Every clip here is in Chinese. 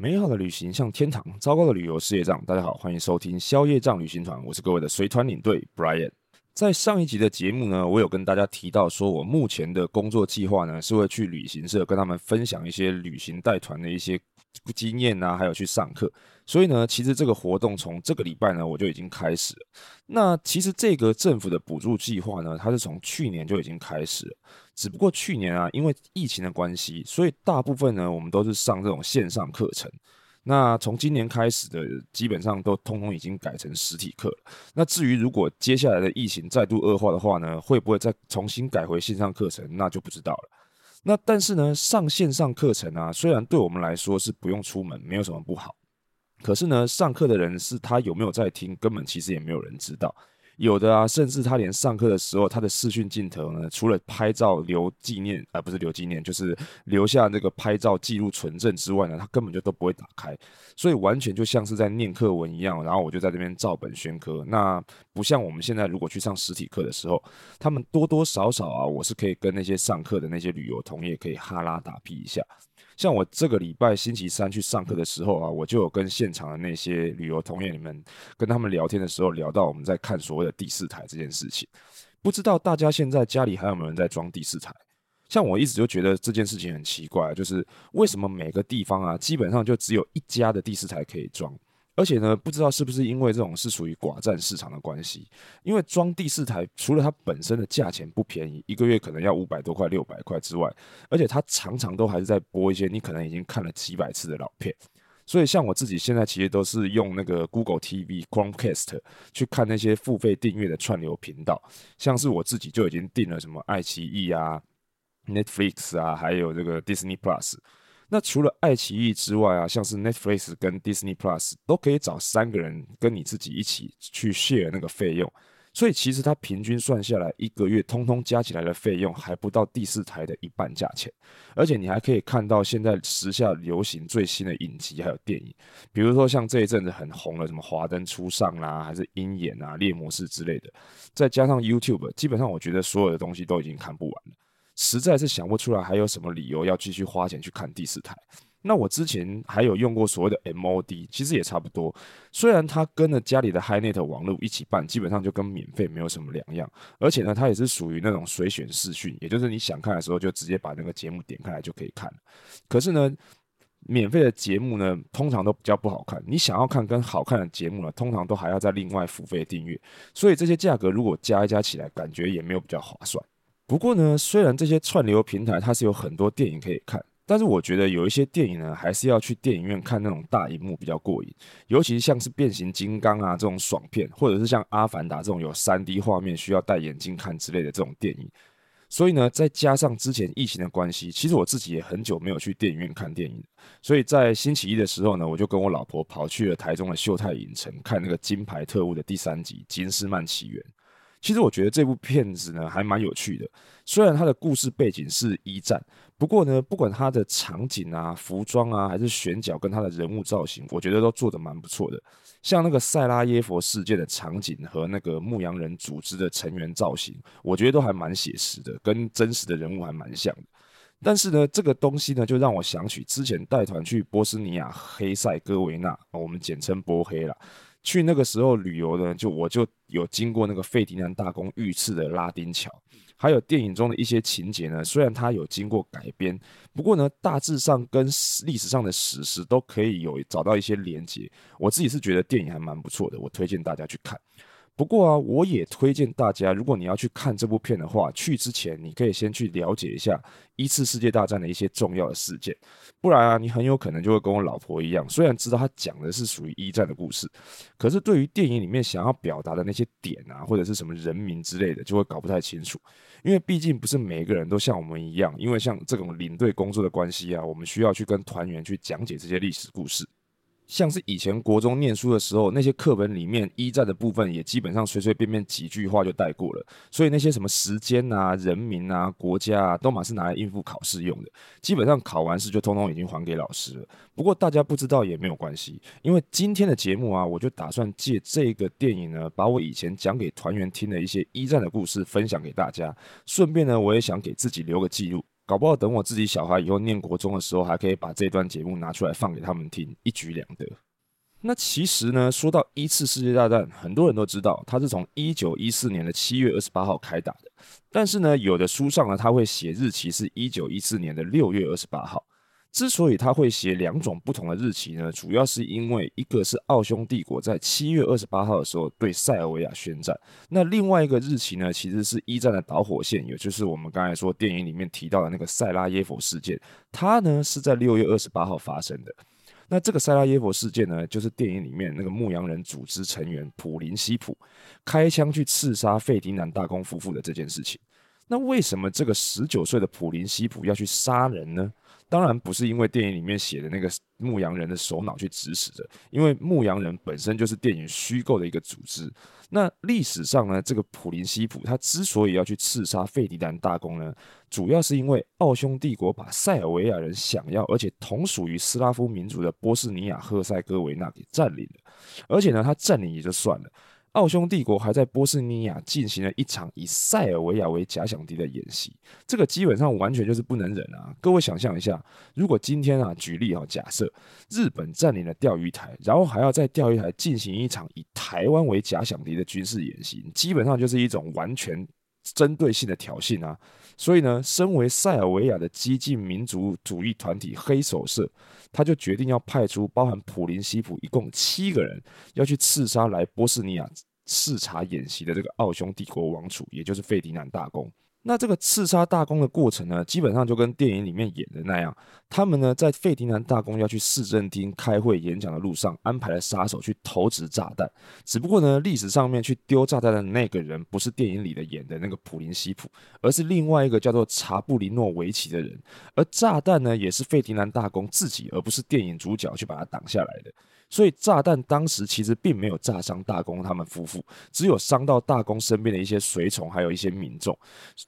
美好的旅行像天堂，糟糕的旅游事业障。大家好，欢迎收听消业障旅行团，我是各位的随团领队 Brian。在上一集的节目呢，我有跟大家提到，说我目前的工作计划呢，是会去旅行社跟他们分享一些旅行带团的一些经验啊，还有去上课。所以呢，其实这个活动从这个礼拜呢，我就已经开始了。那其实这个政府的补助计划呢，它是从去年就已经开始了。只不过去年啊，因为疫情的关系，所以大部分呢，我们都是上这种线上课程。那从今年开始的，基本上都通通已经改成实体课了。那至于如果接下来的疫情再度恶化的话呢，会不会再重新改回线上课程，那就不知道了。那但是呢，上线上课程啊，虽然对我们来说是不用出门，没有什么不好。可是呢，上课的人是他有没有在听，根本其实也没有人知道。有的啊，甚至他连上课的时候，他的视讯镜头呢，除了拍照留纪念，而、呃、不是留纪念，就是留下那个拍照记录存证之外呢，他根本就都不会打开。所以完全就像是在念课文一样。然后我就在这边照本宣科。那不像我们现在如果去上实体课的时候，他们多多少少啊，我是可以跟那些上课的那些旅游同业可以哈拉打屁一下。像我这个礼拜星期三去上课的时候啊，我就有跟现场的那些旅游同业你们跟他们聊天的时候，聊到我们在看所谓的第四台这件事情。不知道大家现在家里还有没有人在装第四台？像我一直就觉得这件事情很奇怪，就是为什么每个地方啊，基本上就只有一家的第四台可以装？而且呢，不知道是不是因为这种是属于寡占市场的关系，因为装第四台除了它本身的价钱不便宜，一个月可能要五百多块、六百块之外，而且它常常都还是在播一些你可能已经看了几百次的老片。所以像我自己现在其实都是用那个 Google TV Chromecast 去看那些付费订阅的串流频道，像是我自己就已经订了什么爱奇艺啊、Netflix 啊，还有这个 Disney Plus。那除了爱奇艺之外啊，像是 Netflix 跟 Disney Plus 都可以找三个人跟你自己一起去 share 那个费用，所以其实它平均算下来一个月通通加起来的费用还不到第四台的一半价钱，而且你还可以看到现在时下流行最新的影集还有电影，比如说像这一阵子很红的什么《华灯初上》啦，还是《鹰眼》啊、《猎魔士》之类的，再加上 YouTube，基本上我觉得所有的东西都已经看不。实在是想不出来还有什么理由要继续花钱去看第四台。那我之前还有用过所谓的 MOD，其实也差不多。虽然它跟了家里的 HiNet 网络一起办，基本上就跟免费没有什么两样。而且呢，它也是属于那种随选视讯，也就是你想看的时候就直接把那个节目点开来就可以看。可是呢，免费的节目呢，通常都比较不好看。你想要看跟好看的节目呢，通常都还要再另外付费订阅。所以这些价格如果加一加起来，感觉也没有比较划算。不过呢，虽然这些串流平台它是有很多电影可以看，但是我觉得有一些电影呢，还是要去电影院看那种大荧幕比较过瘾。尤其像是变形金刚啊这种爽片，或者是像阿凡达这种有 3D 画面需要戴眼镜看之类的这种电影。所以呢，再加上之前疫情的关系，其实我自己也很久没有去电影院看电影。所以在星期一的时候呢，我就跟我老婆跑去了台中的秀泰影城看那个《金牌特务》的第三集《金斯曼起源》。其实我觉得这部片子呢还蛮有趣的，虽然它的故事背景是一战，不过呢，不管它的场景啊、服装啊，还是选角跟它的人物造型，我觉得都做得蛮不错的。像那个塞拉耶佛事件的场景和那个牧羊人组织的成员造型，我觉得都还蛮写实的，跟真实的人物还蛮像的。但是呢，这个东西呢，就让我想起之前带团去波斯尼亚黑塞哥维纳，我们简称波黑啦。去那个时候旅游呢，就我就有经过那个费迪南大公遇刺的拉丁桥，还有电影中的一些情节呢。虽然它有经过改编，不过呢，大致上跟历史上的史实都可以有找到一些连接。我自己是觉得电影还蛮不错的，我推荐大家去看。不过啊，我也推荐大家，如果你要去看这部片的话，去之前你可以先去了解一下一次世界大战的一些重要的事件，不然啊，你很有可能就会跟我老婆一样，虽然知道他讲的是属于一战的故事，可是对于电影里面想要表达的那些点啊，或者是什么人名之类的，就会搞不太清楚，因为毕竟不是每一个人都像我们一样，因为像这种领队工作的关系啊，我们需要去跟团员去讲解这些历史故事。像是以前国中念书的时候，那些课本里面一战的部分也基本上随随便便几句话就带过了，所以那些什么时间啊、人民啊、国家啊，都嘛是拿来应付考试用的。基本上考完试就通通已经还给老师了。不过大家不知道也没有关系，因为今天的节目啊，我就打算借这个电影呢，把我以前讲给团员听的一些一战的故事分享给大家，顺便呢，我也想给自己留个记录。搞不好等我自己小孩以后念国中的时候，还可以把这段节目拿出来放给他们听，一举两得。那其实呢，说到一次世界大战，很多人都知道它是从一九一四年的七月二十八号开打的，但是呢，有的书上呢，它会写日期是一九一四年的六月二十八号。之所以他会写两种不同的日期呢，主要是因为一个是奥匈帝国在七月二十八号的时候对塞尔维亚宣战，那另外一个日期呢，其实是一战的导火线，也就是我们刚才说电影里面提到的那个塞拉耶夫事件，它呢是在六月二十八号发生的。那这个塞拉耶夫事件呢，就是电影里面那个牧羊人组织成员普林西普开枪去刺杀费迪南大公夫妇的这件事情。那为什么这个十九岁的普林西普要去杀人呢？当然不是因为电影里面写的那个牧羊人的首脑去指使的，因为牧羊人本身就是电影虚构的一个组织。那历史上呢，这个普林西普他之所以要去刺杀费迪南大公呢，主要是因为奥匈帝国把塞尔维亚人想要而且同属于斯拉夫民族的波斯尼亚赫塞哥维纳给占领了，而且呢，他占领也就算了。奥匈帝国还在波斯尼亚进行了一场以塞尔维亚为假想敌的演习，这个基本上完全就是不能忍啊！各位想象一下，如果今天啊，举例啊，假设日本占领了钓鱼台，然后还要在钓鱼台进行一场以台湾为假想敌的军事演习，基本上就是一种完全针对性的挑衅啊！所以呢，身为塞尔维亚的激进民族主义团体黑手社，他就决定要派出包含普林西普一共七个人，要去刺杀来波斯尼亚视察演习的这个奥匈帝国王储，也就是费迪南大公。那这个刺杀大公的过程呢，基本上就跟电影里面演的那样，他们呢在费迪南大公要去市政厅开会演讲的路上，安排了杀手去投掷炸弹。只不过呢，历史上面去丢炸弹的那个人，不是电影里的演的那个普林西普，而是另外一个叫做查布林诺维奇的人。而炸弹呢，也是费迪南大公自己，而不是电影主角去把它挡下来的。所以炸弹当时其实并没有炸伤大公他们夫妇，只有伤到大公身边的一些随从，还有一些民众。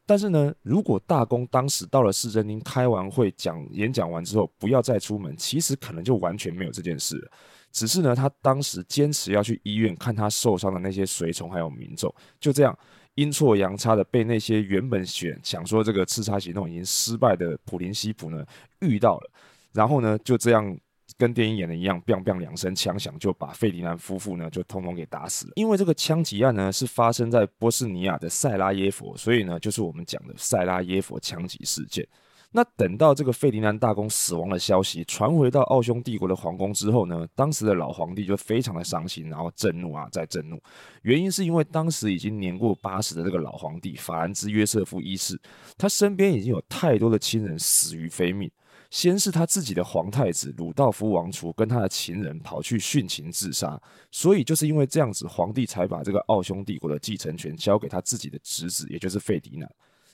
但是呢，如果大公当时到了市政厅开完会讲演讲完之后不要再出门，其实可能就完全没有这件事了。只是呢，他当时坚持要去医院看他受伤的那些随从还有民众，就这样阴错阳差的被那些原本选想说这个刺杀行动已经失败的普林西普呢遇到了，然后呢就这样。跟电影演的一样，biang bang 两声枪响，就把费迪南夫妇呢就通通给打死了。因为这个枪击案呢是发生在波斯尼亚的塞拉耶佛，所以呢就是我们讲的塞拉耶佛枪击事件。那等到这个费迪南大公死亡的消息传回到奥匈帝国的皇宫之后呢，当时的老皇帝就非常的伤心，然后震怒啊，再震怒。原因是因为当时已经年过八十的这个老皇帝法兰兹约瑟夫一世，他身边已经有太多的亲人死于非命。先是他自己的皇太子鲁道夫王储跟他的情人跑去殉情自杀，所以就是因为这样子，皇帝才把这个奥匈帝国的继承权交给他自己的侄子，也就是费迪南。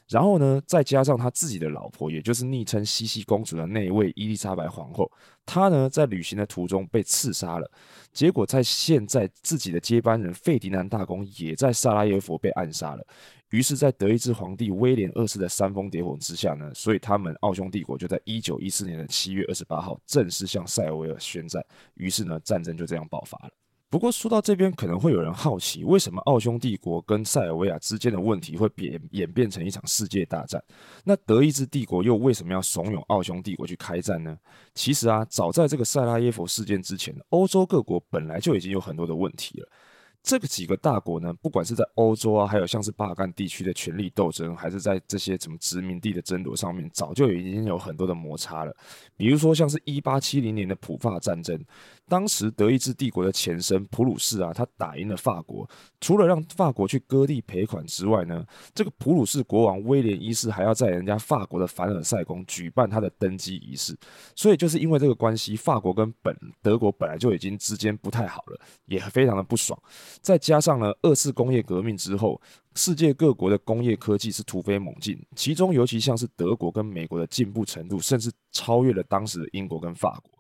然后呢，再加上他自己的老婆，也就是昵称西西公主的那一位伊丽莎白皇后，她呢在旅行的途中被刺杀了。结果在现在自己的接班人费迪南大公也在萨拉耶夫被暗杀了。于是，在德意志皇帝威廉二世的煽风点火之下呢，所以他们奥匈帝国就在一九一四年的七月二十八号正式向塞尔维尔宣战。于是呢，战争就这样爆发了。不过说到这边，可能会有人好奇，为什么奥匈帝国跟塞尔维亚之间的问题会变演变成一场世界大战？那德意志帝国又为什么要怂恿奥匈帝国去开战呢？其实啊，早在这个塞拉耶佛事件之前，欧洲各国本来就已经有很多的问题了。这个几个大国呢，不管是在欧洲啊，还有像是巴尔干地区的权力斗争，还是在这些什么殖民地的争夺上面，早就已经有很多的摩擦了。比如说，像是一八七零年的普法战争，当时德意志帝国的前身普鲁士啊，他打赢了法国，除了让法国去割地赔款之外呢，这个普鲁士国王威廉一世还要在人家法国的凡尔赛宫举办他的登基仪式。所以就是因为这个关系，法国跟本德国本来就已经之间不太好了，也非常的不爽。再加上呢，二次工业革命之后，世界各国的工业科技是突飞猛进，其中尤其像是德国跟美国的进步程度，甚至超越了当时的英国跟法国。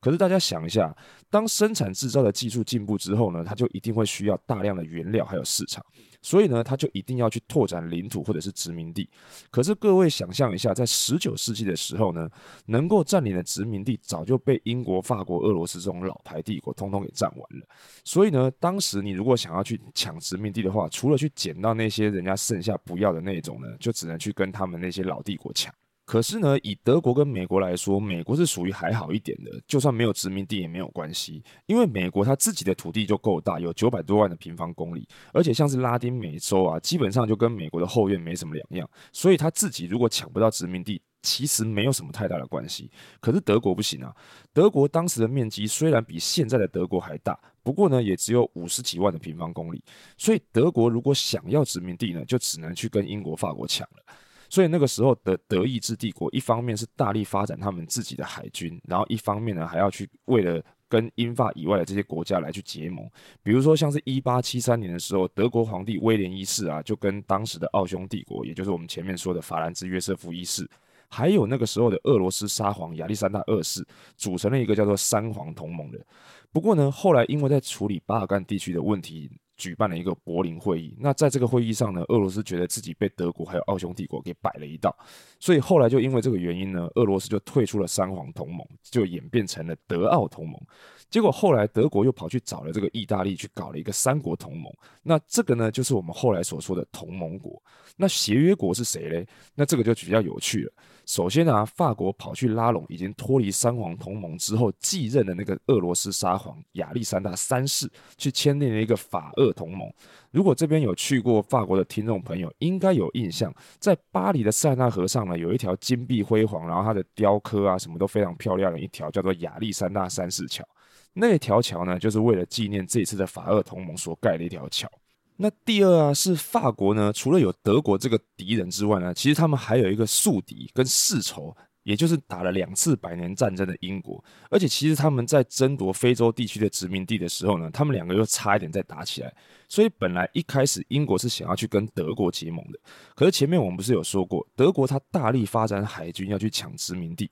可是大家想一下，当生产制造的技术进步之后呢，它就一定会需要大量的原料还有市场。所以呢，他就一定要去拓展领土或者是殖民地。可是各位想象一下，在十九世纪的时候呢，能够占领的殖民地早就被英国、法国、俄罗斯这种老牌帝国通通给占完了。所以呢，当时你如果想要去抢殖民地的话，除了去捡到那些人家剩下不要的那种呢，就只能去跟他们那些老帝国抢。可是呢，以德国跟美国来说，美国是属于还好一点的，就算没有殖民地也没有关系，因为美国它自己的土地就够大，有九百多万的平方公里，而且像是拉丁美洲啊，基本上就跟美国的后院没什么两样，所以他自己如果抢不到殖民地，其实没有什么太大的关系。可是德国不行啊，德国当时的面积虽然比现在的德国还大，不过呢，也只有五十几万的平方公里，所以德国如果想要殖民地呢，就只能去跟英国、法国抢了。所以那个时候的德意志帝国，一方面是大力发展他们自己的海军，然后一方面呢还要去为了跟英法以外的这些国家来去结盟。比如说像是一八七三年的时候，德国皇帝威廉一世啊，就跟当时的奥匈帝国，也就是我们前面说的法兰兹约瑟夫一世，还有那个时候的俄罗斯沙皇亚历山大二世，组成了一个叫做三皇同盟的。不过呢，后来因为在处理巴尔干地区的问题。举办了一个柏林会议，那在这个会议上呢，俄罗斯觉得自己被德国还有奥匈帝国给摆了一道，所以后来就因为这个原因呢，俄罗斯就退出了三皇同盟，就演变成了德奥同盟。结果后来德国又跑去找了这个意大利去搞了一个三国同盟，那这个呢就是我们后来所说的同盟国。那协约国是谁嘞？那这个就比较有趣了。首先啊，法国跑去拉拢已经脱离三皇同盟之后继任的那个俄罗斯沙皇亚历山大三世，去签订了一个法俄同盟。如果这边有去过法国的听众朋友，应该有印象，在巴黎的塞纳河上呢，有一条金碧辉煌，然后它的雕刻啊什么都非常漂亮的一条叫做亚历山大三世桥。那条桥呢，就是为了纪念这次的法俄同盟所盖的一条桥。那第二啊，是法国呢，除了有德国这个敌人之外呢，其实他们还有一个宿敌跟世仇，也就是打了两次百年战争的英国。而且其实他们在争夺非洲地区的殖民地的时候呢，他们两个又差一点再打起来。所以本来一开始英国是想要去跟德国结盟的，可是前面我们不是有说过，德国它大力发展海军要去抢殖民地，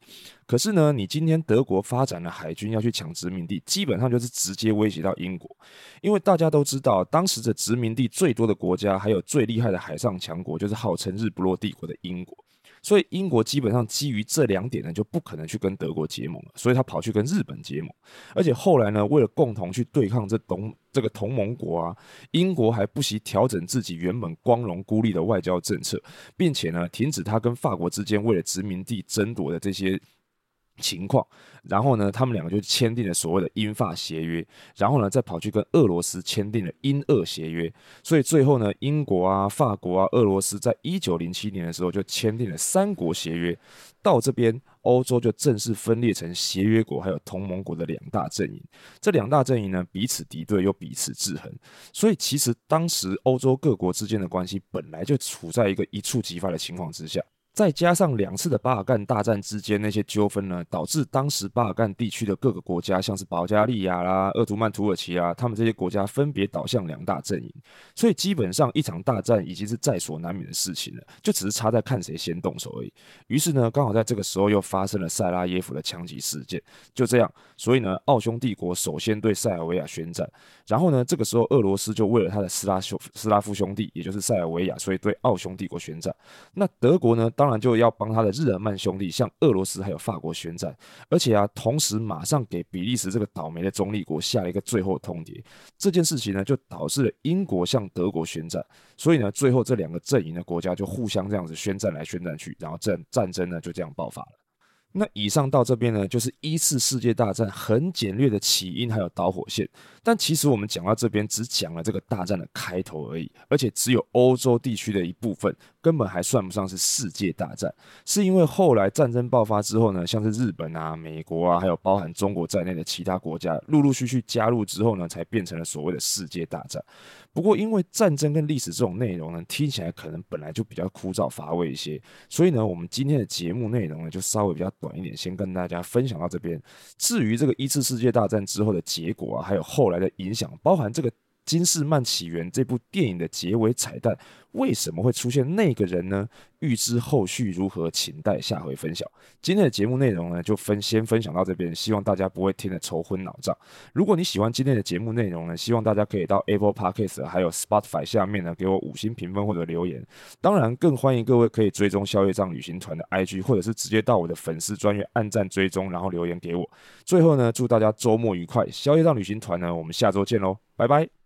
可是呢，你今天德国发展了海军要去抢殖民地，基本上就是直接威胁到英国，因为大家都知道，当时的殖民地最多的国家，还有最厉害的海上强国，就是号称日不落帝国的英国。所以英国基本上基于这两点呢，就不可能去跟德国结盟了，所以他跑去跟日本结盟。而且后来呢，为了共同去对抗这同这个同盟国啊，英国还不惜调整自己原本光荣孤立的外交政策，并且呢，停止他跟法国之间为了殖民地争夺的这些。情况，然后呢，他们两个就签订了所谓的英法协约，然后呢，再跑去跟俄罗斯签订了英俄协约，所以最后呢，英国啊、法国啊、俄罗斯在一九零七年的时候就签订了三国协约。到这边，欧洲就正式分裂成协约国还有同盟国的两大阵营。这两大阵营呢，彼此敌对又彼此制衡，所以其实当时欧洲各国之间的关系本来就处在一个一触即发的情况之下。再加上两次的巴尔干大战之间那些纠纷呢，导致当时巴尔干地区的各个国家，像是保加利亚啦、鄂图曼土耳其啊，他们这些国家分别倒向两大阵营，所以基本上一场大战已经是在所难免的事情了，就只是差在看谁先动手而已。于是呢，刚好在这个时候又发生了塞拉耶夫的枪击事件，就这样，所以呢，奥匈帝国首先对塞尔维亚宣战，然后呢，这个时候俄罗斯就为了他的斯拉兄斯拉夫兄弟，也就是塞尔维亚，所以对奥匈帝国宣战。那德国呢？当然就要帮他的日耳曼兄弟向俄罗斯还有法国宣战，而且啊，同时马上给比利时这个倒霉的中立国下了一个最后通牒。这件事情呢，就导致了英国向德国宣战，所以呢，最后这两个阵营的国家就互相这样子宣战来宣战去，然后战战争呢就这样爆发了。那以上到这边呢，就是一次世界大战很简略的起因还有导火线。但其实我们讲到这边，只讲了这个大战的开头而已，而且只有欧洲地区的一部分，根本还算不上是世界大战。是因为后来战争爆发之后呢，像是日本啊、美国啊，还有包含中国在内的其他国家，陆陆续续加入之后呢，才变成了所谓的世界大战。不过，因为战争跟历史这种内容呢，听起来可能本来就比较枯燥乏味一些，所以呢，我们今天的节目内容呢，就稍微比较短一点，先跟大家分享到这边。至于这个一次世界大战之后的结果啊，还有后来的影响，包含这个。《金士曼起源》这部电影的结尾彩蛋，为什么会出现那个人呢？预知后续如何，请待下回分晓。今天的节目内容呢，就分先分享到这边，希望大家不会听得头昏脑胀。如果你喜欢今天的节目内容呢，希望大家可以到 Apple Podcast 还有 Spotify 下面呢，给我五星评分或者留言。当然，更欢迎各位可以追踪消业障旅行团的 IG，或者是直接到我的粉丝专页按赞追踪，然后留言给我。最后呢，祝大家周末愉快！消业障旅行团呢，我们下周见喽，拜拜。